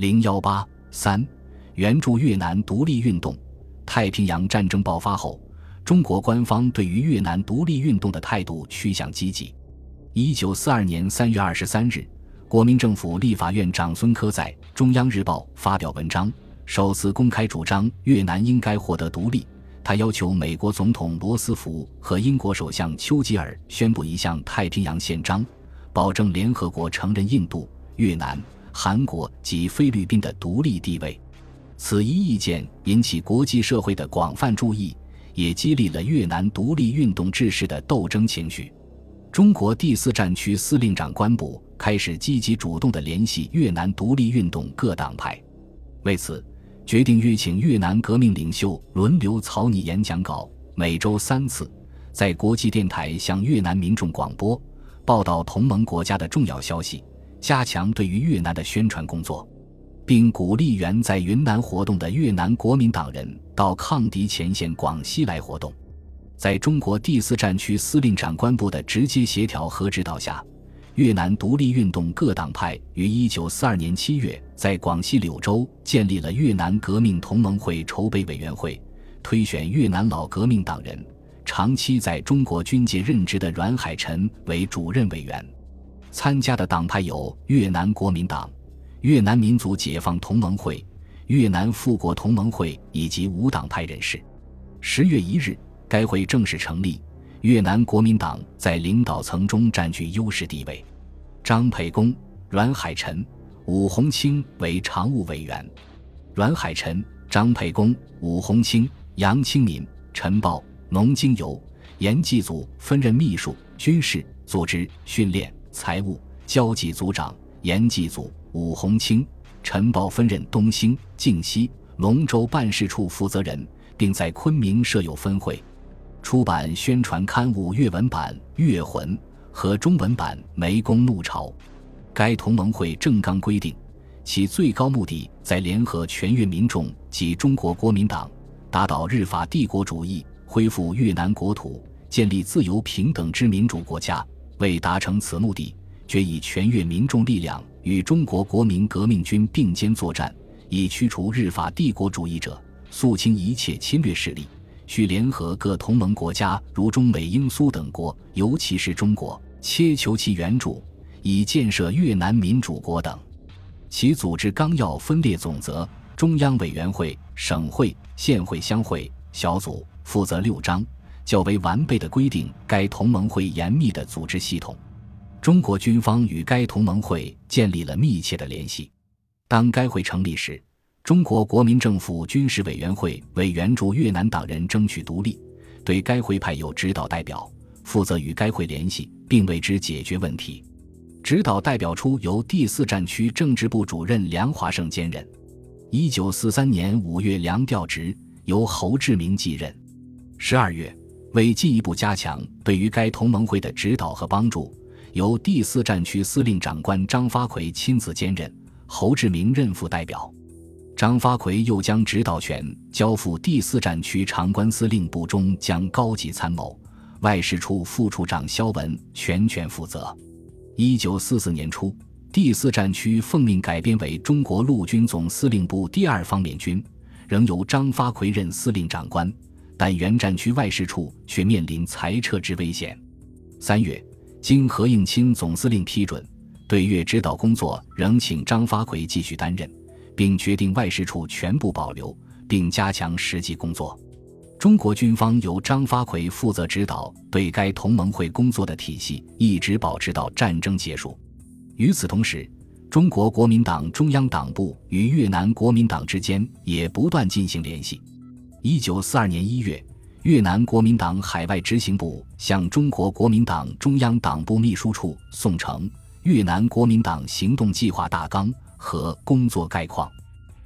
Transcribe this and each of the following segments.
零幺八三，援助越南独立运动。太平洋战争爆发后，中国官方对于越南独立运动的态度趋向积极。一九四二年三月二十三日，国民政府立法院长孙科在《中央日报》发表文章，首次公开主张越南应该获得独立。他要求美国总统罗斯福和英国首相丘吉尔宣布一项太平洋宪章，保证联合国承认印度、越南。韩国及菲律宾的独立地位，此一意见引起国际社会的广泛注意，也激励了越南独立运动志士的斗争情绪。中国第四战区司令长官部开始积极主动地联系越南独立运动各党派，为此决定约请越南革命领袖轮流草拟演讲稿，每周三次，在国际电台向越南民众广播报道同盟国家的重要消息。加强对于越南的宣传工作，并鼓励原在云南活动的越南国民党人到抗敌前线广西来活动。在中国第四战区司令长官部的直接协调和指导下，越南独立运动各党派于1942年7月在广西柳州建立了越南革命同盟会筹备委员会，推选越南老革命党人、长期在中国军界任职的阮海臣为主任委员。参加的党派有越南国民党、越南民族解放同盟会、越南富国同盟会以及无党派人士。十月一日，该会正式成立。越南国民党在领导层中占据优势地位。张培公、阮海臣、武洪清为常务委员。阮海臣、张培公、武洪清、杨清民、陈豹、农经由、严继祖分任秘书、军事、组织、训练。财务交际组长严继祖、武洪清、陈宝分任东兴、靖西、龙州办事处负责人，并在昆明设有分会，出版宣传刊物粤文版《粤魂》和中文版《湄公怒潮》。该同盟会正纲规定，其最高目的在联合全越民众及中国国民党，打倒日法帝国主义，恢复越南国土，建立自由平等之民主国家。为达成此目的，决以全越民众力量与中国国民革命军并肩作战，以驱除日法帝国主义者，肃清一切侵略势力。需联合各同盟国家，如中美英苏等国，尤其是中国，切求其援助，以建设越南民主国等。其组织纲要分列总则：中央委员会、省会、县会乡会小组负责六章。较为完备的规定，该同盟会严密的组织系统。中国军方与该同盟会建立了密切的联系。当该会成立时，中国国民政府军事委员会为援助越南党人争取独立，对该会派有指导代表，负责与该会联系，并为之解决问题。指导代表处由第四战区政治部主任梁华胜兼任。一九四三年五月，梁调职，由侯志明继任。十二月。为进一步加强对于该同盟会的指导和帮助，由第四战区司令长官张发奎亲自兼任，侯志明任副代表。张发奎又将指导权交付第四战区长官司令部中将高级参谋、外事处副处长肖文全权负责。一九四四年初，第四战区奉命改编为中国陆军总司令部第二方面军，仍由张发奎任司令长官。但原战区外事处却面临裁撤之危险。三月，经何应钦总司令批准，对越指导工作仍请张发奎继续担任，并决定外事处全部保留，并加强实际工作。中国军方由张发奎负责指导对该同盟会工作的体系，一直保持到战争结束。与此同时，中国国民党中央党部与越南国民党之间也不断进行联系。一九四二年一月，越南国民党海外执行部向中国国民党中央党部秘书处送呈《越南国民党行动计划大纲》和工作概况，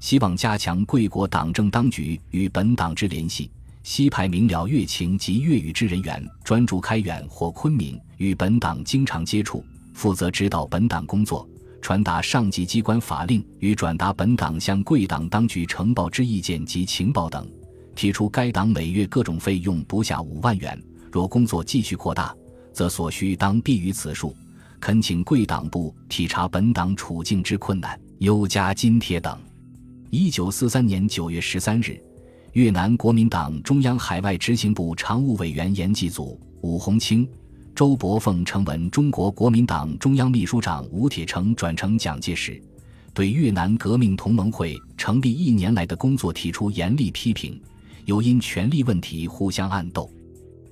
希望加强贵国党政当局与本党之联系，西派明了越情及粤语之人员专注开远或昆明，与本党经常接触，负责指导本党工作，传达上级机关法令与转达本党向贵党当局呈报之意见及情报等。提出该党每月各种费用不下五万元，若工作继续扩大，则所需当必于此数。恳请贵党部体察本党处境之困难。优加津贴等。一九四三年九月十三日，越南国民党中央海外执行部常务委员严继祖、武洪清、周伯凤呈文中国国民党中央秘书长吴铁城转呈蒋介石，对越南革命同盟会成立一年来的工作提出严厉批评。有因权力问题互相暗斗，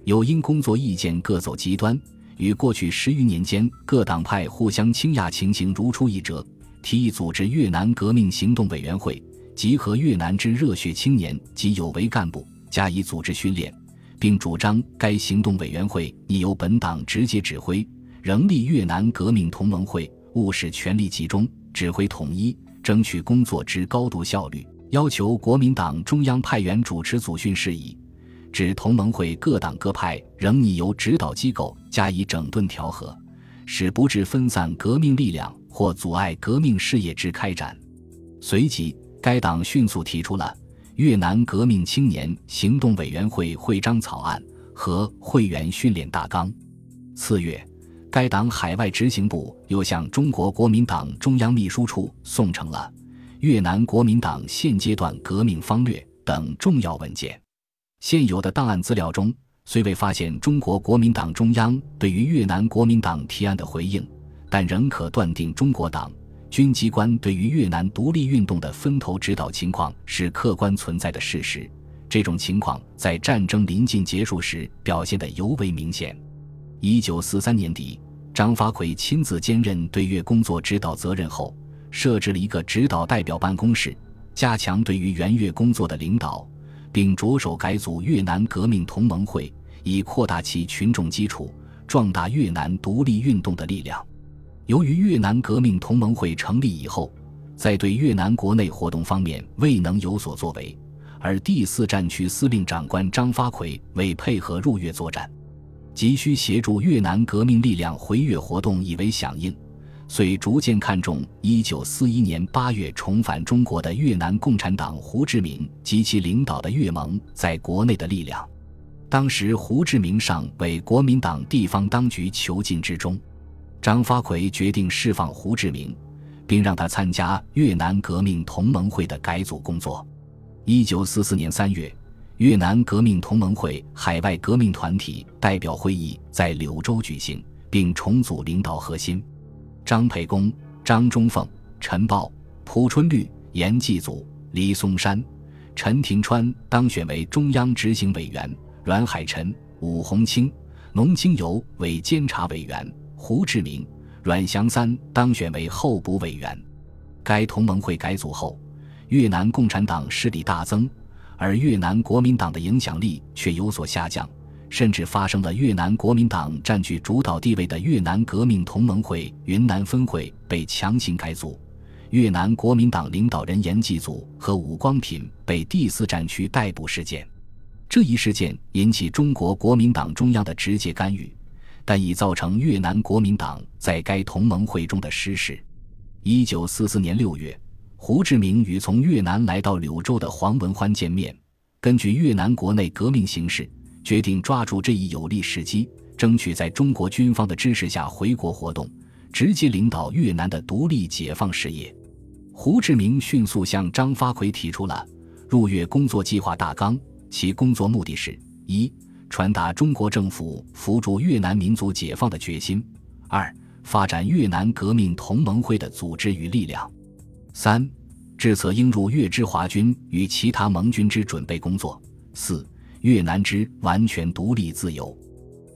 有因工作意见各走极端，与过去十余年间各党派互相倾轧情形如出一辙。提议组织越南革命行动委员会，集合越南之热血青年及有为干部，加以组织训练，并主张该行动委员会拟由本党直接指挥，仍立越南革命同盟会，务使权力集中，指挥统一，争取工作之高度效率。要求国民党中央派员主持组训事宜，指同盟会各党各派仍拟由指导机构加以整顿调和，使不致分散革命力量。或阻碍革命事业之开展。随即，该党迅速提出了越南革命青年行动委员会会章草案和会员训练大纲。次月，该党海外执行部又向中国国民党中央秘书处送呈了越南国民党现阶段革命方略等重要文件。现有的档案资料中，虽未发现中国国民党中央对于越南国民党提案的回应。但仍可断定，中国党军机关对于越南独立运动的分头指导情况是客观存在的事实。这种情况在战争临近结束时表现得尤为明显。一九四三年底，张发奎亲自兼任对越工作指导责任后，设置了一个指导代表办公室，加强对于援越工作的领导，并着手改组越南革命同盟会，以扩大其群众基础，壮大越南独立运动的力量。由于越南革命同盟会成立以后，在对越南国内活动方面未能有所作为，而第四战区司令长官张发奎为配合入越作战，急需协助越南革命力量回越活动以为响应，遂逐渐看重1941年8月重返中国的越南共产党胡志明及其领导的越盟在国内的力量。当时胡志明尚为国民党地方当局囚禁之中。张发奎决定释放胡志明，并让他参加越南革命同盟会的改组工作。一九四四年三月，越南革命同盟会海外革命团体代表会议在柳州举行，并重组领导核心：张培公、张忠凤、陈豹、蒲春绿、严继祖、黎松山、陈廷川当选为中央执行委员，阮海臣、武洪清、农清游为监察委员。胡志明、阮祥三当选为候补委员。该同盟会改组后，越南共产党势力大增，而越南国民党的影响力却有所下降，甚至发生了越南国民党占据主导地位的越南革命同盟会云南分会被强行改组，越南国民党领导人严继祖和武光品被第四战区逮捕事件。这一事件引起中国国民党中央的直接干预。但已造成越南国民党在该同盟会中的失势。一九四四年六月，胡志明与从越南来到柳州的黄文欢见面，根据越南国内革命形势，决定抓住这一有利时机，争取在中国军方的支持下回国活动，直接领导越南的独立解放事业。胡志明迅速向张发奎提出了入越工作计划大纲，其工作目的是：一。传达中国政府扶助越南民族解放的决心；二、发展越南革命同盟会的组织与力量；三、制策应入越之华军与其他盟军之准备工作；四、越南之完全独立自由。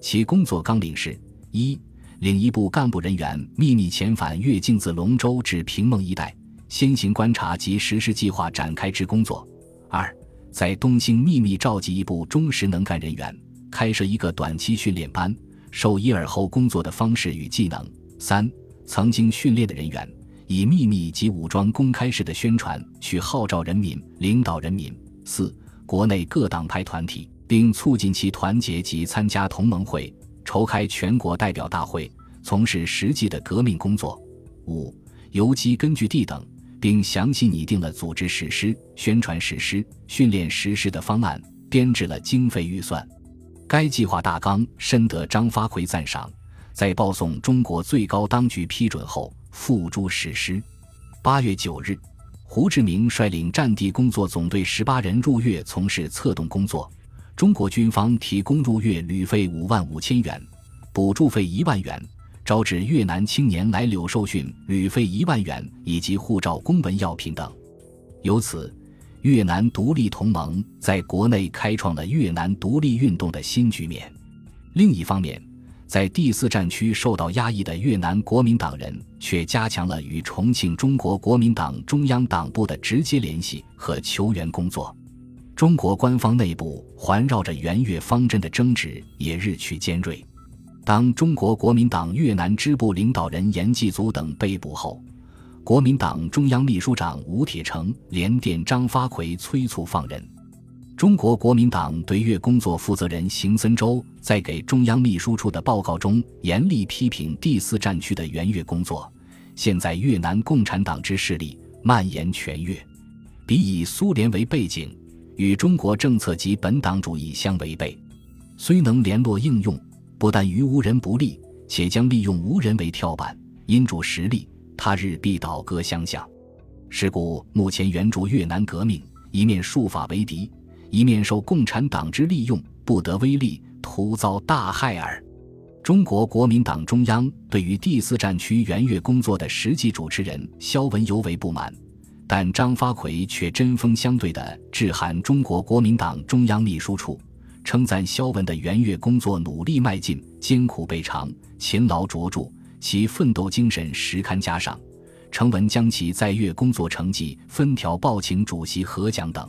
其工作纲领是：一、领一部干部人员秘密遣返越境自龙州至平孟一带，先行观察及实施计划展开之工作；二、在东兴秘密召集一部忠实能干人员。开设一个短期训练班，授以尔后工作的方式与技能。三、曾经训练的人员，以秘密及武装公开式的宣传去号召人民、领导人民。四、国内各党派团体，并促进其团结及参加同盟会，筹开全国代表大会，从事实际的革命工作。五、游击根据地等，并详细拟定了组织实施、宣传实施、训练实施的方案，编制了经费预算。该计划大纲深得张发奎赞赏，在报送中国最高当局批准后付诸实施。八月九日，胡志明率领战地工作总队十八人入粤从事策动工作，中国军方提供入粤旅费五万五千元，补助费一万元，招致越南青年来柳受训旅费一万元，以及护照、公文、药品等。由此，越南独立同盟在国内开创了越南独立运动的新局面。另一方面，在第四战区受到压抑的越南国民党人，却加强了与重庆中国国民党中央党部的直接联系和求援工作。中国官方内部环绕着援越方针的争执也日趋尖锐。当中国国民党越南支部领导人严继祖等被捕后，国民党中央秘书长吴铁城连电张发奎催促放人。中国国民党对越工作负责人邢森洲在给中央秘书处的报告中严厉批评第四战区的援越工作。现在越南共产党之势力蔓延全越，比以苏联为背景，与中国政策及本党主义相违背。虽能联络应用，不但于无人不利，且将利用无人为跳板，因主实力，他日必倒戈相向。是故目前援助越南革命，一面术法为敌。一面受共产党之利用，不得威力，徒遭大害耳。中国国民党中央对于第四战区援越工作的实际主持人肖文尤为不满，但张发奎却针锋相对地致函中国国民党中央秘书处，称赞肖文的援越工作努力迈进、艰苦备尝、勤劳卓著，其奋斗精神实堪嘉赏。成文将其在越工作成绩分条报请主席核奖等。